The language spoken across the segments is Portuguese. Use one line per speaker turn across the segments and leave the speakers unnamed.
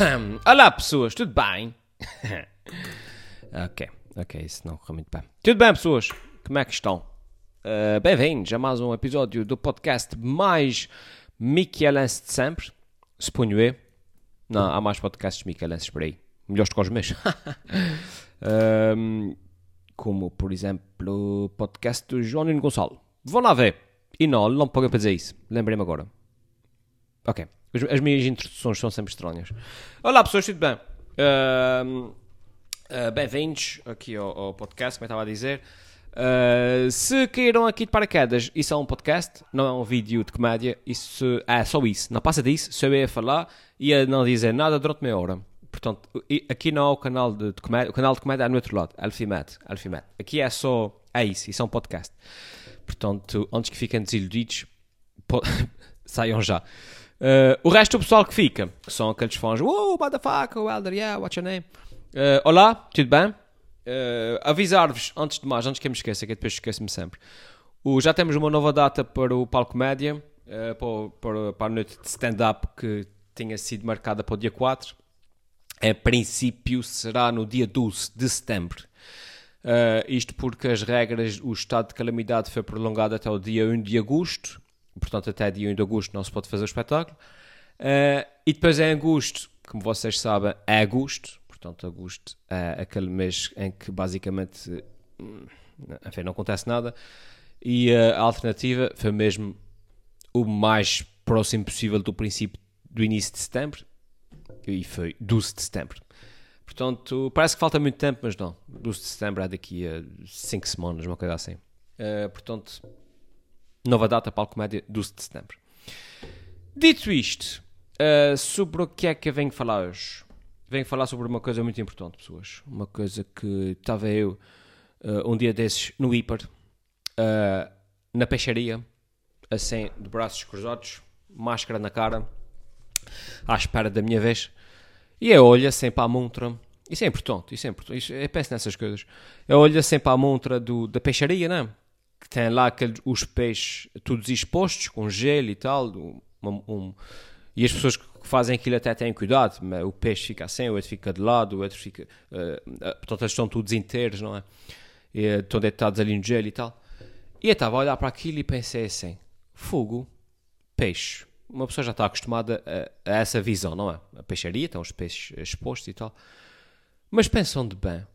Olá pessoas, tudo bem? ok, ok, isso não correu muito bem. Tudo bem pessoas, como é que estão? Uh, Bem-vindos a mais um episódio do podcast mais miquelense de sempre, suponho eu. Não, há mais podcasts miquelenses por aí, melhores que os meus. Um, como, por exemplo, o podcast do João Nuno Gonçalo. Vão lá ver. E não, não pagam para dizer isso. Lembrei-me agora. Ok. As, as, minhas introduções são sempre estranhas. Olá pessoas, tudo bem? Uh, uh, Bem-vindos aqui ao, ao, podcast, como eu estava a dizer. Uh, se caíram aqui de paraquedas, isso é um podcast, não é um vídeo de comédia. Isso é só isso. Não passa disso. Só eu ia falar e não dizer nada durante meia hora. Portanto, aqui não é o canal de, de comédia, o canal de comédia é no outro lado, Alfimed, Alfimed. Aqui é só, é isso, isso é um podcast. Portanto, antes que fiquem desiludidos, saiam já. Uh, o resto do pessoal que fica são aqueles fãs, oh, motherfucker, Welder, yeah, what's your name? Uh, olá, tudo bem? Uh, Avisar-vos, antes de mais, antes que eu me esqueça, que depois esqueço-me sempre. Já temos uma nova data para o Palco Média, para, para, para a noite de stand-up que tinha sido marcada para o dia 4 a princípio será no dia 12 de setembro. Uh, isto porque as regras, o estado de calamidade foi prolongado até o dia 1 de agosto, portanto, até dia 1 de agosto não se pode fazer o espetáculo. Uh, e depois em agosto, como vocês sabem, é agosto, portanto, agosto é aquele mês em que basicamente hum, enfim, não acontece nada. E a alternativa foi mesmo o mais próximo possível do princípio do início de setembro, e foi 12 de setembro. Portanto, parece que falta muito tempo, mas não. 12 de setembro é daqui a 5 semanas, uma coisa assim. Uh, portanto, nova data para a comédia, 12 de setembro. Dito isto, uh, sobre o que é que eu venho falar hoje? Venho falar sobre uma coisa muito importante, pessoas. Uma coisa que estava eu uh, um dia desses no hiper, na peixaria, assim, de braços cruzados, máscara na cara à espera da minha vez. E eu olho sempre à montra. Isso é importante, isso é importante. Isso, eu penso nessas coisas. Eu olho sempre à montra do, da peixaria, não é? Que tem lá aqueles, os peixes todos expostos, com gelo e tal. Um, um, e as pessoas que fazem aquilo até têm cuidado. Mas o peixe fica assim, o outro fica de lado, o outro fica. Uh, portanto, eles estão todos inteiros, não é? E, estão deitados ali no gelo e tal. E eu estava a olhar para aquilo e pensei assim: fogo, peixe uma pessoa já está acostumada a, a, essa visão, não é? A peixaria, estão os peixes expostos e tal. Mas pensam de bem,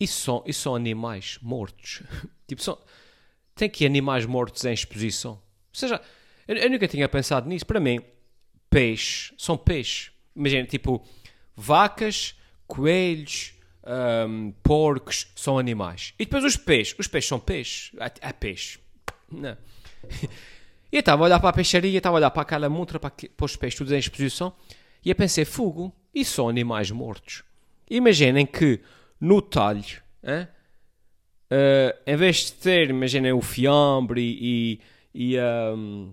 isso são, isso são animais mortos. tipo, são, tem que animais mortos em exposição. Ou seja, eu, eu nunca tinha pensado nisso. Para mim, peixes são peixes. Imagina, tipo, vacas, coelhos, um, porcos são animais. E depois os peixes. Os peixes são peixes. É, é peixe. Não. E eu estava a olhar para a peixaria, estava a olhar para aquela montra, para, para os peixes todos em exposição, e a pensei, fogo, e são animais mortos. Imaginem que no talho, hein, uh, em vez de ter, imaginem o fiambre e, e, um,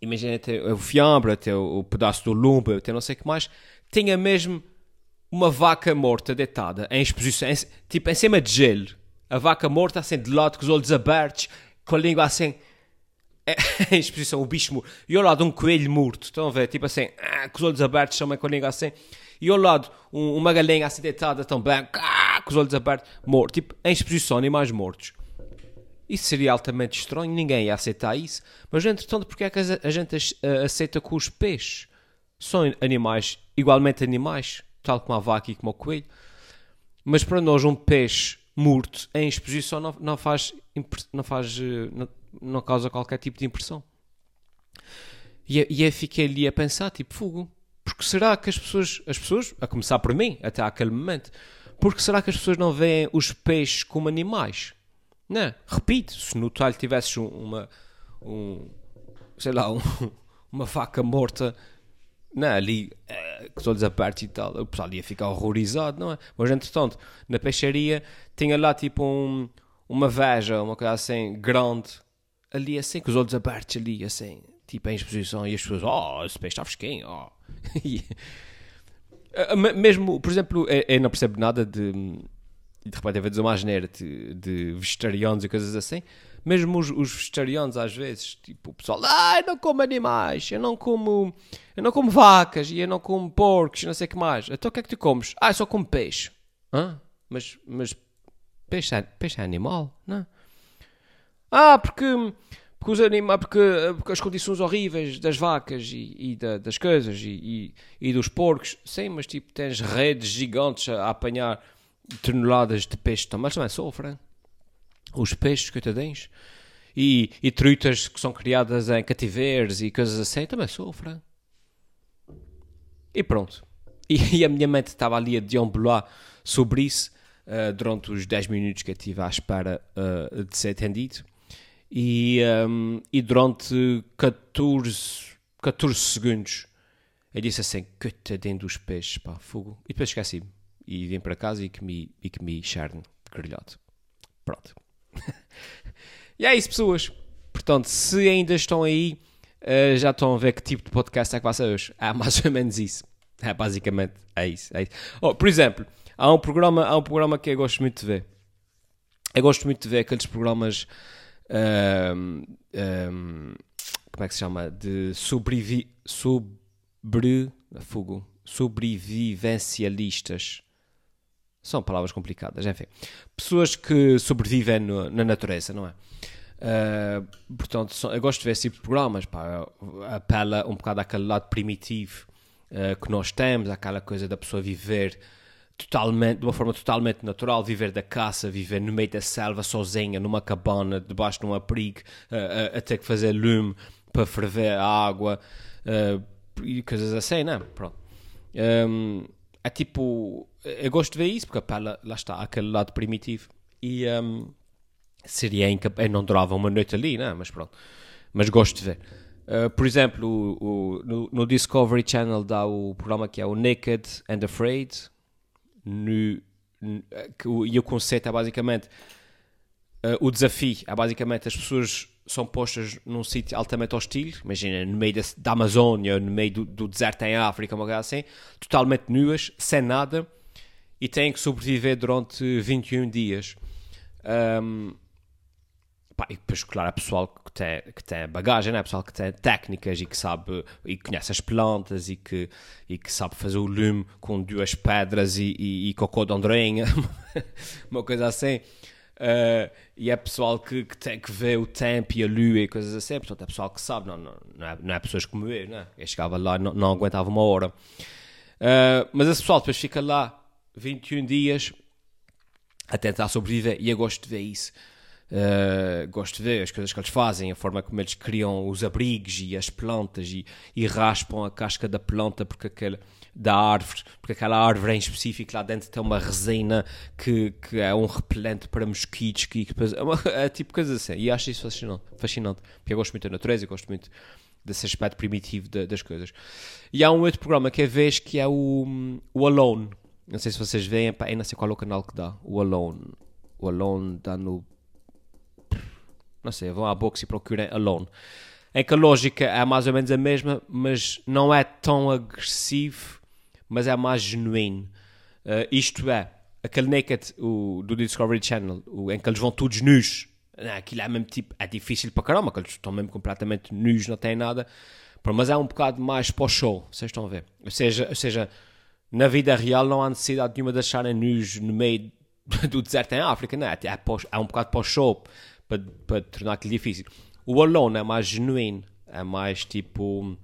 imaginem ter o fiambre, até o, o, pedaço do lumbo, até não sei o que mais, tinha mesmo uma vaca morta deitada em exposição, em, tipo em cima de gelo. A vaca morta assim de lado, com os olhos abertos, com a língua assim em exposição, o bicho morto. E ao lado um coelho morto. Estão a ver? Tipo assim, ah, com os olhos abertos, com a língua assim. E ao lado um, uma galinha assim deitada também, ah, com os olhos abertos, morto. Tipo, em exposição, animais mortos. Isso seria altamente estranho, ninguém ia aceitar isso. Mas entretanto, porque é que a gente aceita que os peixes são animais, igualmente animais, tal como a vaca e como o coelho? Mas para nós, um peixe morto em exposição não, não faz, não faz eh, não, não, causa qualquer tipo de impressão. E, e eu fiquei ali a pensar, tipo, fogo, porque será que as pessoas, as pessoas, a começar por mim, até aquele momento, porque será que as pessoas não veem os peixes como animais? Não, repito, se no talho tivesses uma, um, sei lá, um, uma vaca morta não, ali, uh, com todos apertos e tal, o pessoal ia ficar horrorizado, não é? Mas entretanto, na peixaria, tinha lá tipo um, uma veja, uma coisa assim, grande, ali assim, com os olhos abertos ali, assim, tipo em exposição, e as pessoas, oh, esse peixe está fresquinho, oh. Eh, mesmo, por exemplo, eu, não percebo nada de, de repente, a dizer uma geneira de, de vegetarianos e coisas assim, Mesmo os, os vegetarianos, às vezes, tipo, o pessoal, ah, eu não como animais, eu não como, eu não como vacas, e eu não como porcos, não sei o que mais. Então o que é que tu comes? Ah, eu só como peixe. Hã? Mas, mas peixe, é, peixe é animal, não? Ah, porque, porque, os anima, porque, porque as condições horríveis das vacas e, e da, das coisas e, e, e, dos porcos, sim, mas tipo, tens redes gigantes a, a apanhar toneladas de peixe também, também sofrem. Os peixes, coitadinhos. E, e trutas que são criadas em cativeiros e coisas assim também sofrem. E pronto. E, e a minha mente estava ali a deambular sobre isso uh, durante os 10 minutos que eu estive à espera uh, de ser atendido. E, um, e durante 14, 14 segundos eu disse assim: coitadinho dos peixes, pá, fogo. E depois esqueci-me. E vim para casa e comi, e comi charne grelhado. Pronto. e é isso, pessoas. Portanto, se ainda estão aí, uh, já estão a ver que tipo de podcast é que ser hoje. É mais ou menos isso. É basicamente, é isso. É isso. Oh, por exemplo, há um, programa, há um programa que eu gosto muito de ver. Eu gosto muito de ver aqueles programas. Um, um, como é que se chama? De sobrevi sobre. Fogo. Sobrevivencialistas. São palavras complicadas, enfim. Pessoas que sobrevivem no, na natureza, não é? Uh, portanto, eu gosto de ver esse tipo de programas, pá, apela um bocado àquele lado primitivo uh, que nós temos, aquela coisa da pessoa viver totalmente, de uma forma totalmente natural, viver da caça, viver no meio da selva sozinha, numa cabana, debaixo de um abrigo, uh, ter que fazer lume para ferver a água e coisas assim, não é? Pronto. Um, é tipo, eu gosto de ver isso porque apela, lá está, aquele lado primitivo. E um, seria incapaz, não durava uma noite ali, não, mas pronto. Mas gosto de ver. Uh, por exemplo, o, o, no, no, Discovery Channel dá o programa que é o Naked and Afraid. No, no, e o conceito é basicamente uh, o desafio é basicamente as pessoas são postas num sítio altamente hostil, imagina, no meio da, da Amazônia, no meio do, do, deserto em África, uma coisa assim, totalmente nuas, sem nada, e têm que sobreviver durante 21 dias. Um, pá, e depois, claro, há pessoal que tem, que tem bagagem, né? pessoal que tem técnicas e que sabe, e conhece as plantas e que, e que sabe fazer o lume com duas pedras e, e, e cocô de andorinha, uma coisa assim. Uh, e é pessoal que, que, tem que ver o tempo e a lua e coisas assim, portanto é pessoal que sabe, não, não, não, é, não é pessoas como eu, né? eu chegava lá não, não aguentava uma hora. Uh, mas esse pessoal depois fica lá 21 dias a tentar sobreviver e eu gosto de ver isso. Uh, gosto de ver as coisas que eles fazem, a forma como eles criam os abrigos e as plantas e, e raspam a casca da planta porque aquele, da árvore, porque aquela árvore em específico lá dentro tem uma resina que, que é um repelente para mosquitos que, é, uma, é tipo coisa assim. E acho isso fascinante, fascinante porque eu gosto muito da natureza e gosto muito desse aspecto primitivo de, das coisas. E há um outro programa que é vez que é o, o Alone. Não sei se vocês veem, eu não sei qual é o canal que dá. O Alone. O Alone dá no não sei, vão à box e procurem Alone. Em que a lógica é mais ou menos a mesma, mas não é tão agressivo, mas é mais genuíno. Uh, isto é, aquele Naked o, do Discovery Channel, o, em que eles vão todos nus, aquilo é mesmo tipo, é difícil para caramba, que eles estão mesmo completamente nus, não têm nada, mas é um bocado mais para o show, vocês estão a ver. Ou seja, ou seja, na vida real não há necessidade nenhuma de acharem nus no meio do deserto em África, não é? É, é um bocado para o show, para, para tornar aquilo difícil. O Alone é mais genuíno, é mais tipo.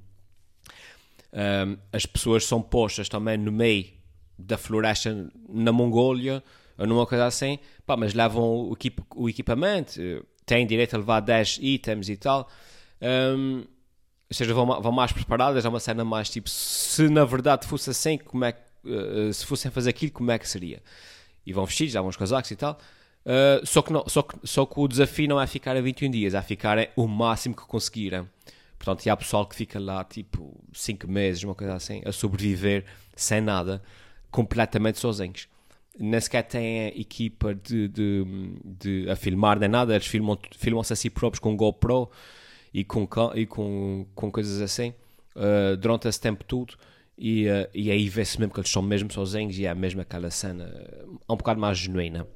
Um, as pessoas são postas também no meio da floresta na Mongólia ou numa coisa assim, pá, mas levam o, equip o equipamento, têm direito a levar 10 itens e tal. Um, ou seja, vão, vão, mais preparadas, é uma cena mais tipo, se na verdade fosse assim, como é que, uh, se fossem fazer aquilo, como é que seria? E vão vestidos, levam os casacos e tal. Uh, só, que não, só, que, só que o desafio não é ficar a 21 dias, é ficar o máximo que conseguirem. Portanto, e há pessoal que fica lá tipo 5 meses, uma coisa assim, a sobreviver sem nada, completamente sozinhos. Nem sequer têm equipa de, de, de, a filmar nem nada, eles filmam, filmam-se a si próprios com GoPro e com, e com, com coisas assim uh, durante esse tempo todo. E, uh, e aí vê-se mesmo que eles são mesmo sozinhos e é mesmo aquela cena um bocado mais genuína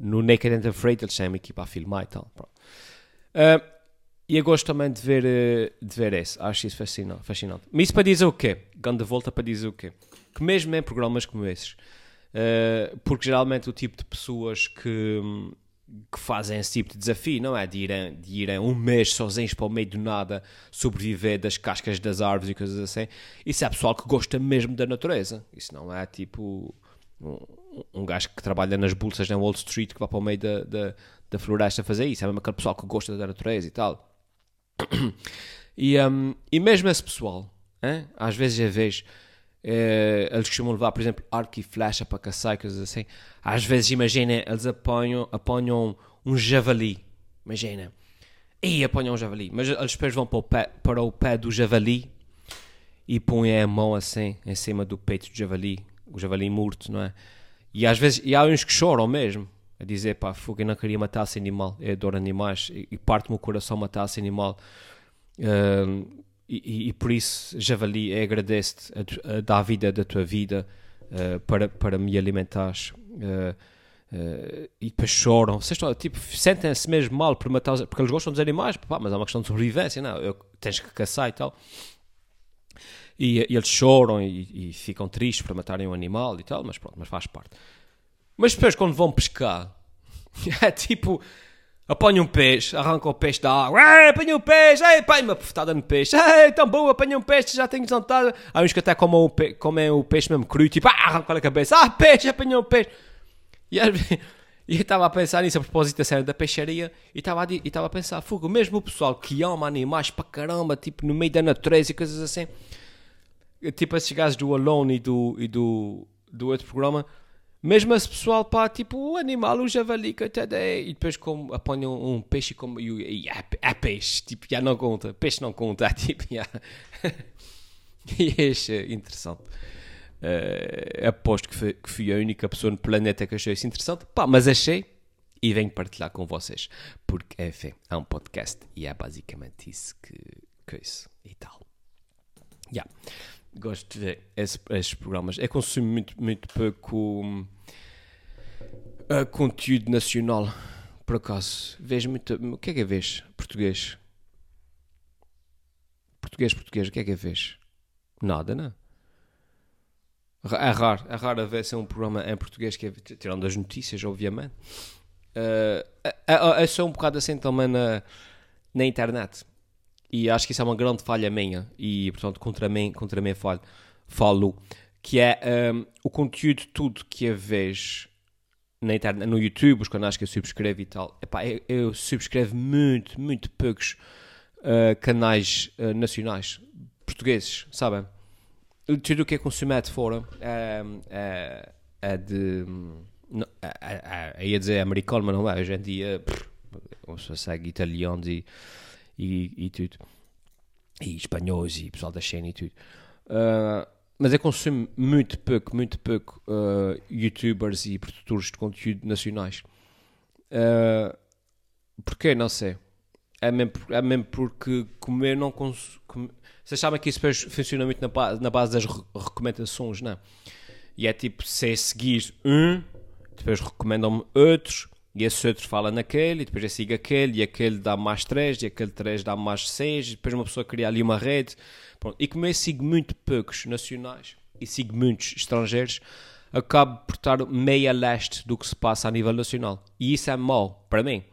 no Naked and Afraid eles têm uma equipa a filmar e tal. Uh, e eu gosto também de ver, uh, de ver esse. Acho isso fascinante. fascinante. Mas isso para dizer o quê? Ganda volta para dizer o quê? Que mesmo em programas como esses, uh, porque geralmente o tipo de pessoas que, que fazem esse tipo de desafio, não é? De irem, de irem um mês sozinhos para o meio do nada, sobreviver das cascas das árvores e coisas assim. Isso é pessoal que gosta mesmo da natureza. Isso não é tipo um, um gajo que trabalha nas bolsas na Wall Street que vai para o meio da, da, da floresta fazer isso. É mesmo aquele pessoal que gosta da natureza e tal. E, um, e mesmo esse pessoal, hein? às vezes eu vejo, eh, eles costumam levar, por exemplo, arco e flecha para caçar coisas assim. Às vezes, imagina, eles apanham, apanham um javali. Imagina. E apanham um javali. Mas eles depois vão para o pé, para o pé do javali e põem a mão assim em cima do peito do javali. O javali morto, não é? E às vezes, e há uns que choram mesmo. A dizer, pá, fogo, eu não queria matar esse animal. Eu adoro animais e, e parte-me o coração matar esse animal. E, e, por isso, Javali, agradeço-te a, a, dar vida da tua vida uh, para, para me alimentares. Uh, uh, e depois choram. Vocês tipo, sentem-se mesmo mal por matar, porque eles gostam dos animais, pá, mas é uma questão de sobrevivência, não? Eu, tens que caçar e tal. E, e eles choram e, e, ficam tristes por matarem um animal e tal, mas pronto, mas faz parte. Mas depois, quando vão pescar, é tipo apanha um peixe, arranca o peixe da água, apanha um peixe, ei, pai, uma pofetada no peixe, ei, tão bom, apanha um peixe, já tenho vontade. Há uns que até comem o, pe comem o peixe mesmo cru, tipo, ah, arranca a cabeça, ah, peixe, apanhou um peixe. E, e eu estava a pensar nisso a propósito da cena da peixaria e estava a, e estava a pensar, fogo, mesmo o pessoal que ama animais para caramba, tipo, no meio da natureza e coisas assim, tipo esses gajos do Alone e do, e do, do outro programa, mesmo esse pessoal, pá, tipo, o animal, o javali, que até e depois como apanham um peixe como, e, e é, é, peixe, tipo, já não conta, peixe não conta, tipo, já. e achei interessante. Uh, aposto que, foi, que fui a única pessoa no planeta que achei isso interessante, pá, mas achei e venho partilhar com vocês, porque, enfim, é um podcast e é basicamente isso que, que é isso e tal. Yeah gosto de ver esses, esses programas. Eu consumo muito, muito pouco uh, conteúdo nacional, por acaso. Vejo muito. O que é que é vês? Português. Português, português, o que é que é vês? Nada, não? É raro, é raro ver se é um programa em português que é, tirando as notícias, obviamente. Uh, é, é, é só um bocado assim também na, na internet. E acho que isso é uma grande falha minha, e portanto contra mim, contra mim falo, falo que é um, o conteúdo tudo que eu vejo na internet, no YouTube, os canais que eu subscrevo e tal, epá, eu, eu subscrevo muito, muito poucos uh, canais uh, nacionais, portugueses, sabem? Tudo o que é consumido de fora é, é, é de. Não, é, é, é, ia dizer americano, mas não é. Hoje em dia, pff, segue italianos e e, e tudo. E espanhóis e pessoal da cena e tudo. Uh, mas eu consumo muito pouco, muito pouco uh, youtubers e produtores de conteúdo nacionais. Uh, porquê? Não sei. É mesmo, é mesmo porque comer não consumo. Vocês sabem que isso funciona muito na base, na base das re recomendações, não é? E é tipo, se é seguir um, depois recomendam-me outros, e esse outro fala naquele, e depois eu sigo aquele, e aquele dá mais 3, e aquele 3 dá mais 6, e depois uma pessoa cria ali uma rede. Pronto. E como eu sigo muito poucos nacionais e sigo muitos estrangeiros, acabo por estar meia leste do que se passa a nível nacional. E isso é mau para mim.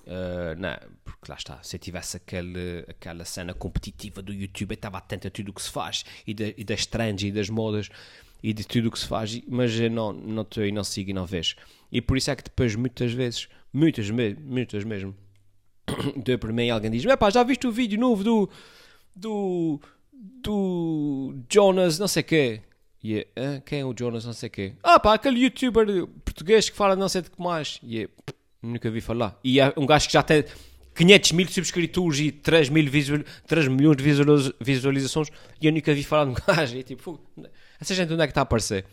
Uh, não, porque lá está, se eu tivesse aquele, aquela cena competitiva do YouTube, eu estava atento a tudo o que se faz, e, de, e das trends e das modas, e de tudo o que se faz, mas eu não estou não e não sigo e não vejo. E por isso é que depois, muitas vezes, muitas, muitas mesmo, deu para mim alguém diz: pá, já viste o vídeo novo do. do. do. Jonas, não sei quê. E é, quem é o Jonas, não sei quê? Ah, pá, aquele youtuber português que fala não sei de que mais. E é, nunca vi falar. E é um gajo que já tem 500 mil subscritores e 3, mil visual, 3 milhões de visualizações. E eu nunca vi falar de um gajo. E tipo, essa gente onde é que está a aparecer?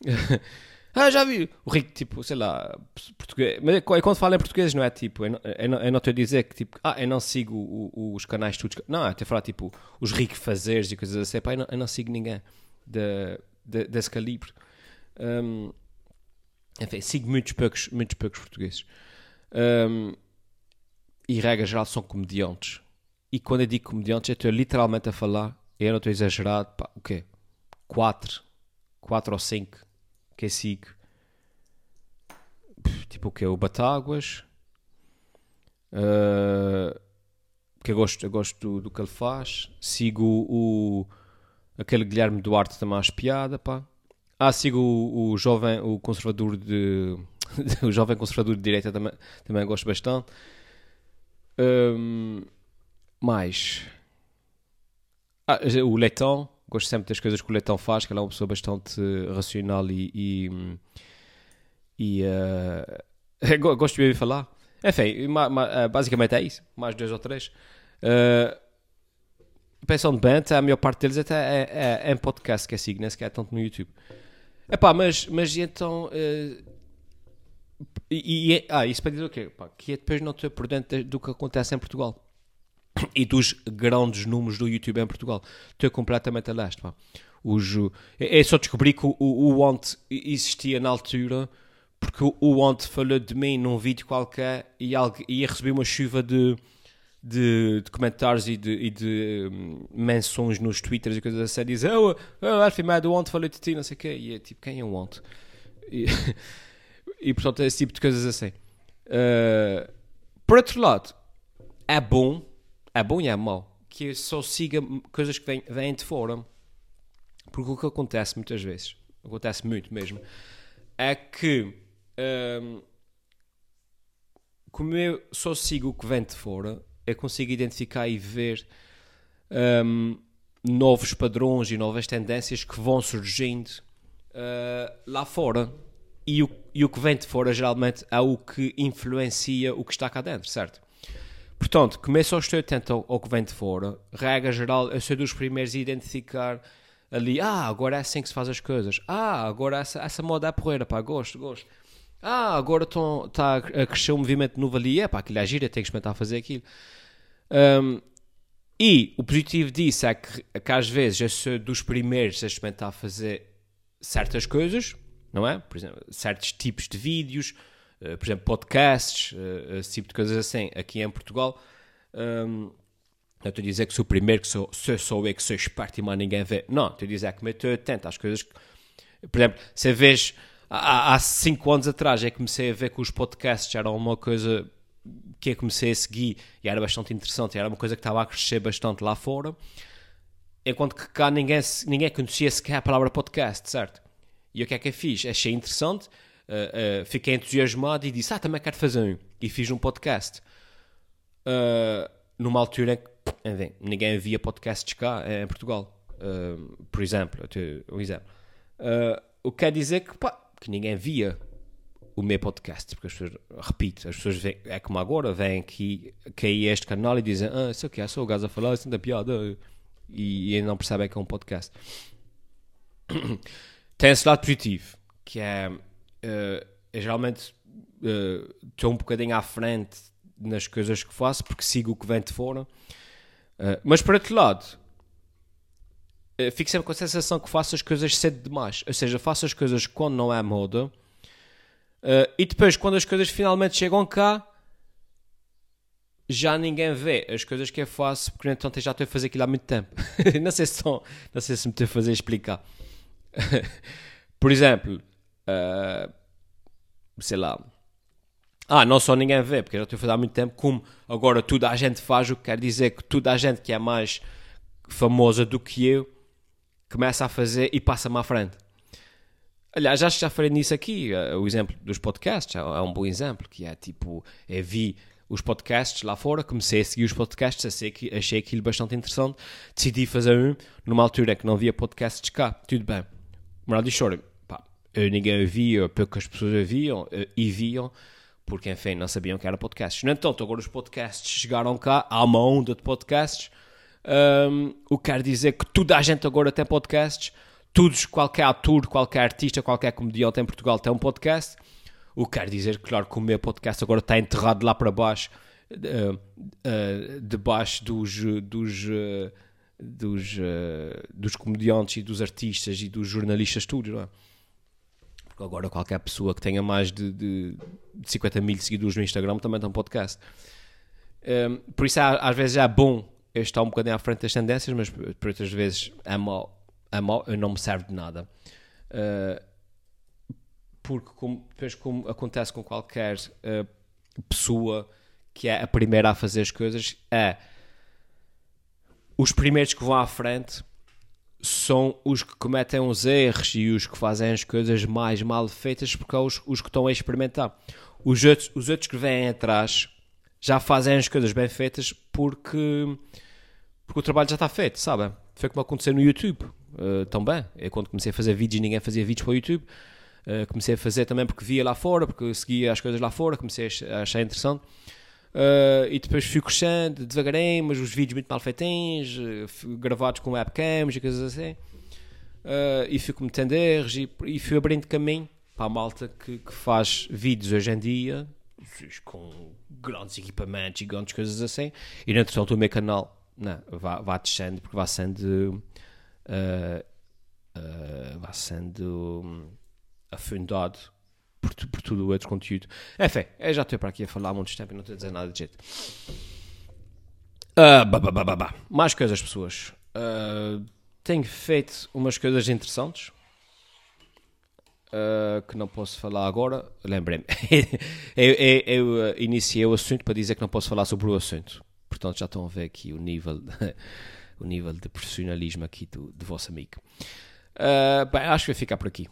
Ah, já vi. O rico, tipo, sei lá, português. Mas é quando fala em português, não é tipo. Eu não, não estou a dizer que, tipo, ah, eu não sigo o, os canais todos. Não, é até falar, tipo, os ricos fazeres e coisas assim. Pá, eu, não, eu não sigo ninguém de, de, desse calibre. Um, enfim, sigo muitos poucos, muitos poucos portugueses. Um, e regra geral são comediantes. E quando eu digo comediantes, eu estou literalmente a falar, eu não estou exagerado, pá, o quê? Quatro, quatro ou cinco que eu sigo. Tipo o quê? O Batáguas, uh, que eu gosto, eu gosto do, do, que ele faz. Sigo o, aquele Guilherme Duarte também às piada, pá. Ah, sigo o, o jovem, o conservador de, o jovem conservador de direita também, também gosto bastante. Um, mais. Ah, o Leitão, gosto sempre das coisas que o Leitão faz, que ele é uma pessoa bastante racional e. e, e uh, gosto de ouvir falar. Enfim, ah, basicamente é isso. Mais dois ou três. Uh, pensando bem, a maior parte deles até é, é, é em podcast que é sigo, nem sequer é tanto no YouTube. Epá, mas, mas então. Uh, e, e, ah, isso para dizer o quê? Que é depois não estou por dentro do que acontece em Portugal e dos grandes números do YouTube em Portugal. Estou completamente a leste. Pá. Os, é só descobri que o, o Want existia na altura porque o Want falou de mim num vídeo qualquer e ia receber uma chuva de, de, de comentários e de, e de um, menções nos Twitters e coisas assim. Diz, oh, oh Alfie Mad, o Want falou de ti, não sei o quê. E é tipo, quem é o Want? E, e portanto, é esse tipo de coisas assim. Uh, por outro lado, é bom, é bom e é mau que só siga coisas que vêm, vêm de fora. Porque o que acontece muitas vezes, acontece muito mesmo, é que um, como eu só sigo o que vem de fora, eu consigo identificar e ver um, novos padrões e novas tendências que vão surgindo uh, lá fora e o, e o que vem de fora geralmente é o que influencia o que está cá dentro, certo? Portanto, começo a estar atento ao, ao que vem de fora, regra geral, eu sou dos primeiros a identificar ali, ah, agora é assim que se faz as coisas, ah, agora essa, essa moda é porreira, pá, gosto, gosto. Ah, agora está a crescer um movimento novo ali, é pá, aquilo é gira, tenho que experimentar fazer aquilo. Um, e o positivo disso é que, que às vezes eu sou dos primeiros a experimentar fazer certas coisas, não é? Por exemplo, certos tipos de vídeos, por exemplo, podcasts, uh, esse tipo de coisas assim, aqui em Portugal. Um, não estou a dizer que sou o primeiro, que sou, sou, sou eu que sou esperto e mais ninguém vê. Não, estou a dizer que me estou atento às coisas que... Por exemplo, se vês... Há, há cinco anos atrás é que comecei a ver que os podcasts eram uma coisa que eu comecei a seguir e era bastante interessante, era uma coisa que estava a crescer bastante lá fora, enquanto que cá ninguém, ninguém conhecia sequer a palavra podcast, certo? E o que é que eu fiz? Achei interessante, uh, fiquei entusiasmado e disse: Ah, também quero fazer um. E fiz um podcast. Uh, numa altura em que enfim, ninguém via podcasts cá em Portugal. por exemplo, um exemplo. o que quer dizer que, pá, que ninguém via o meu podcast, porque as pessoas, repito, as pessoas vêm, é como agora, vêm aqui, cair este canal e dizem, ah, isso aqui é só o gajo a falar, isso é piada, e, e não percebem que é um podcast. tem esse lado positivo, que é, uh, geralmente uh, estou um bocadinho à frente nas coisas que faço, porque sigo o que vem de fora. Uh, mas por outro lado, uh, fico sempre com a sensação que faço as coisas cedo demais. Ou seja, faço as coisas quando não é moda. Uh, e depois, quando as coisas finalmente chegam cá, já ninguém vê as coisas que eu faço, porque então já estou a fazer aquilo há muito tempo. não, sei se estão, não sei se me estou a fazer explicar. Por exemplo, uh, sei lá. Ah, não só ninguém vê, porque já estou a fazer há muito tempo, como agora toda a gente faz, o que quer dizer que toda a gente que é mais famosa do que eu começa a fazer e passa-me à frente. Aliás, acho que já falei nisso aqui. Uh, o exemplo dos podcasts é, é um bom exemplo, que é tipo, eu vi os podcasts lá fora, comecei a seguir os podcasts, achei, achei aquilo bastante interessante, decidi fazer um numa altura em que não havia podcasts cá, tudo bem. Moral de pá, ninguém ouvia, poucas pessoas ouviam e viam, porque enfim, não sabiam que era podcasts. No entanto, agora os podcasts chegaram cá, há uma onda de podcasts, um, o que quer dizer que toda a gente agora tem podcasts, todos, qualquer ator, qualquer artista, qualquer comediante em Portugal tem um podcast, o que quer dizer, claro, que o meu podcast agora está enterrado lá para baixo, uh, uh, debaixo dos, dos, uh, dos, dos comediantes e dos artistas e dos jornalistas, tudo, não é? Porque agora qualquer pessoa que tenha mais de, de, de 50 mil seguidores no Instagram também tem um podcast. Um, por isso, às vezes, é bom eu estar um bocadinho à frente das tendências, mas por outras vezes é mau, é mau não me serve de nada. Uh, porque, como, depois, como acontece com qualquer uh, pessoa que é a primeira a fazer as coisas, é os primeiros que vão à frente são os que cometem os erros e os que fazem as coisas mais mal feitas porque são os, os que estão a experimentar. Os outros, os outros que vêm atrás já fazem as coisas bem feitas porque, porque o trabalho já está feito, sabe? Foi como aconteceu no YouTube uh, também. Eu quando comecei a fazer vídeos e ninguém fazia vídeos para o YouTube, uh, comecei a fazer também porque via lá fora, porque seguia as coisas lá fora, comecei a achar interessante. Uh, e depois fui crescendo devagarinho, mas os vídeos muito mal feitinhos, uh, gravados com webcams e coisas assim. Uh, e fui cometendo erros e, e, fui abrindo caminho para a malta que, que, faz vídeos hoje em dia com grandes equipamentos e grandes coisas assim. E entretanto o meu canal não, vai, vai descendo porque vai sendo. vai sendo hum, afundado por, por tudo o outro conteúdo. Enfim, eu já estou para aqui a falar há muito tempo e não estou a dizer nada de jeito. Uh, bah, bah, bah, bah, Mais coisas, pessoas. Uh, tenho feito umas coisas interessantes uh, que não posso falar agora. Lembrei-me. eu, eu, eu iniciei o assunto para dizer que não posso falar sobre o assunto. Portanto, já estão a ver aqui o nível, o nível de profissionalismo aqui do, do vosso amigo. Uh, bem, acho que vai ficar por aqui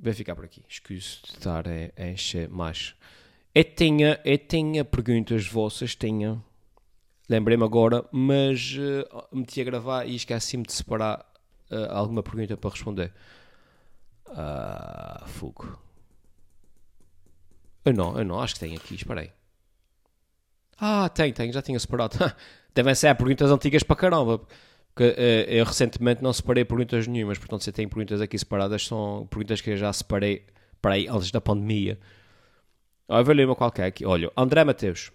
vai ficar por aqui. Escuso de estar a, encher mais. Eu tinha, eu tinha perguntas vossas, tinha. Lembrei-me agora, mas uh, meti a gravar e esqueci-me de separar uh, alguma pergunta para responder. Ah, fogo. Eu não, eu não, acho que tenho aqui, espera aí. Ah, tem, tem, já tinha separado. Devem ser perguntas antigas para caramba uh, eu recentemente não separei perguntas nenhumas, portanto, se tem perguntas aqui separadas, são perguntas que eu já separei para aí antes da pandemia. Eu vou ler uma qualquer aqui. Olha, André Mateus.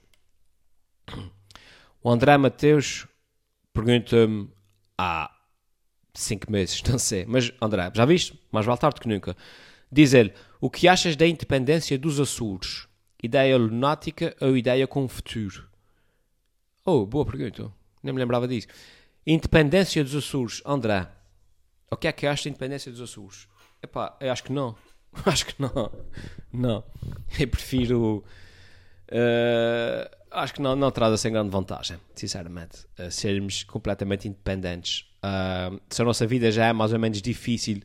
O André Mateus pergunta-me há 5 meses, não sei, mas André, já viste? Mais vale tarde que nunca. Diz ele: O que achas da independência dos Açores? Ideia lunática ou ideia com futuro? Oh, boa pergunta. Nem me lembrava disso. Independência dos Açores, André. O que é que acha da independência dos Açores? Epá, eu acho que não. acho que não. Não. Eu prefiro. Uh, acho que não, não traz assim grande vantagem, sinceramente. Uh, sermos completamente independentes. Uh, se a nossa vida já é mais ou menos difícil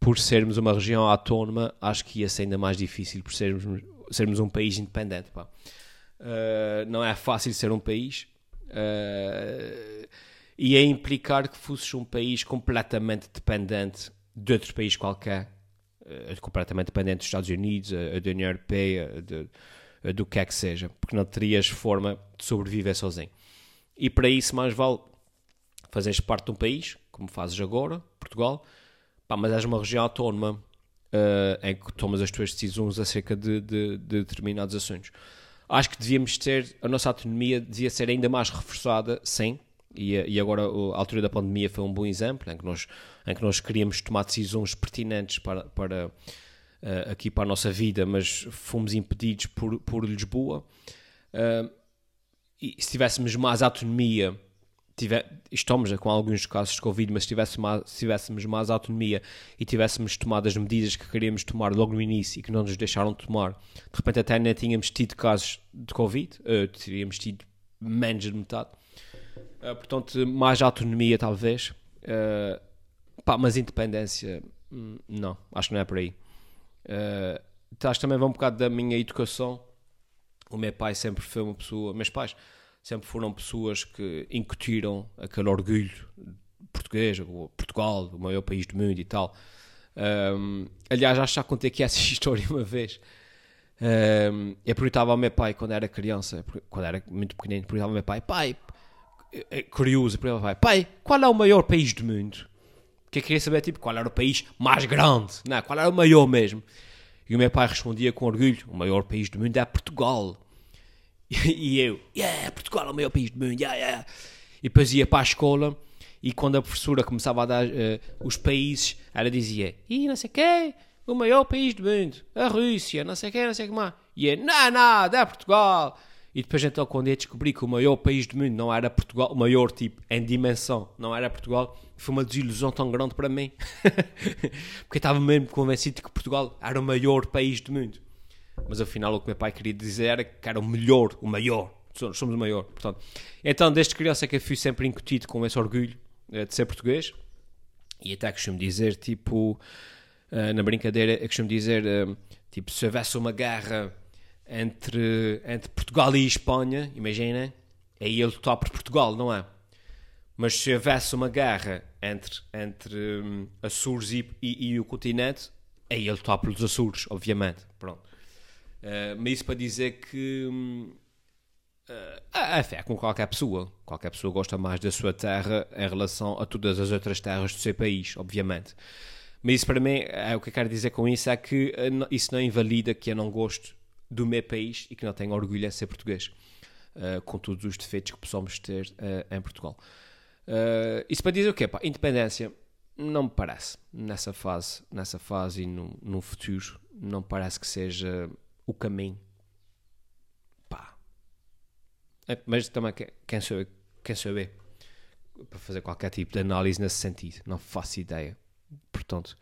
por sermos uma região autónoma, acho que ia ser ainda mais difícil por sermos, sermos um país independente. não é fácil ser um país. Uh, e a implicar que fosses um país completamente dependente de outro país qualquer, uh, completamente dependente dos Estados Unidos, uh, da União Europeia, de, uh, do que é que seja, porque não terias forma de sobreviver sozinho. E para isso, mais vale fazeres parte de um país, como fazes agora, Portugal, pá, mas és uma região autónoma em que tomas as tuas decisões acerca de, de, de determinados assuntos. Acho que devíamos ter, a nossa autonomia devia ser ainda mais reforçada, sim, e, e agora a altura da pandemia foi um bom exemplo em que nós, em que nós queríamos tomar decisões pertinentes para, para uh, aqui para a nossa vida, mas fomos impedidos por, por Lisboa. Uh, e se tivéssemos mais autonomia, tiver, estamos com alguns casos de Covid, mas se tivéssemos mais, se tivéssemos mais autonomia e tivéssemos tomado as medidas que queríamos tomar logo no início e que não nos deixaram tomar, de repente até nem tínhamos tido casos de Covid, uh, teríamos tido menos de metade. Uh, portanto, mais autonomia, talvez. Uh, pá, mas independência, hum, não. Acho que não é por aí. Uh, acho que também vai um bocado da minha educação. O meu pai sempre foi uma pessoa... Meus pais sempre foram pessoas que incutiram aquele orgulho português, Portugal, o maior país do mundo e tal. Um, aliás, acho que já contei aqui essa história uma vez. Um, eu perguntava ao meu pai quando era criança, quando era muito pequenino, perguntava ao meu pai: Pai, é curioso, porque ele vai, pai, qual é o maior país do mundo? Porque eu queria saber, tipo, qual era o país mais grande, não, qual era o maior mesmo. E o meu pai respondia com orgulho, o maior país do mundo é Portugal. E, eu, yeah, Portugal é o maior país do mundo, yeah, yeah. E depois ia para a escola e quando a professora começava a dar uh, os países, ela dizia, e não sei o quê, o maior país do mundo, a Rússia, não sei o quê, não sei o que mais. E eu, não, nada, é Portugal. E depois então quando eu descobri que o maior país do mundo não era Portugal, o maior tipo em dimensão não era Portugal, foi uma desilusão tão grande para mim. Porque eu estava mesmo convencido de que Portugal era o maior país do mundo. Mas afinal o que meu pai queria dizer era que era o melhor, o maior. Somos o maior. Portanto, então desde criança que eu fui sempre incutido com esse orgulho eh, de ser português. E até costumo dizer, tipo, uh, na brincadeira, eu costumo dizer, uh, tipo, se houvesse uma guerra entre, entre Portugal e Espanha, imaginem, aí ele lutar por Portugal, não é? Mas se houvesse uma guerra entre, entre um, Açores e, e, e, o continente, aí ele lutar pelos Açores, obviamente. Pronto. Uh, mas isso para dizer que uh, a fé é com qualquer pessoa. Qualquer pessoa gosta mais da sua terra em relação a todas as outras terras do seu país, obviamente. Mas isso para mim, é, o que eu quero dizer com isso é que uh, isso não invalida que eu não gosto do meu país e que não tenho orgulho em ser português, uh, com todos os defeitos que possamos ter uh, em Portugal. Uh, isso para dizer o quê? Pá, independência não me parece, nessa fase, nessa fase e no, no futuro, não parece que seja o caminho. Pá. É, mas também, quem sou quem sou eu para fazer qualquer tipo de análise nesse sentido? Não faço ideia. Portanto,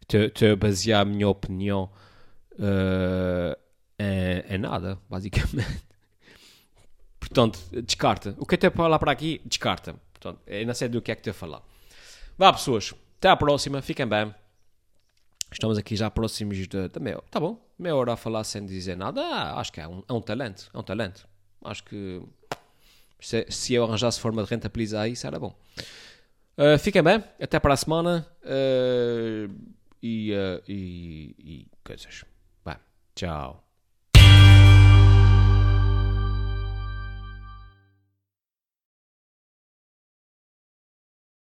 estou a basear a minha opinião uh, é, é nada, basicamente. Portanto, descarta. O que tenho para falar para aqui, descarta. Portanto, eu não sei do que é que tenho a falar. Vá, pessoas. Até à próxima. Fiquem bem. Estamos aqui já próximos da, da meia Tá bom? Meia hora a falar sem dizer nada. Ah, acho que é um, é um talento. É um talento. Acho que se, se eu arranjasse forma de rentabilizar isso, era bom. Uh, fiquem bem. Até para a semana. Uh, e, uh, e, e coisas. Vai. Tchau.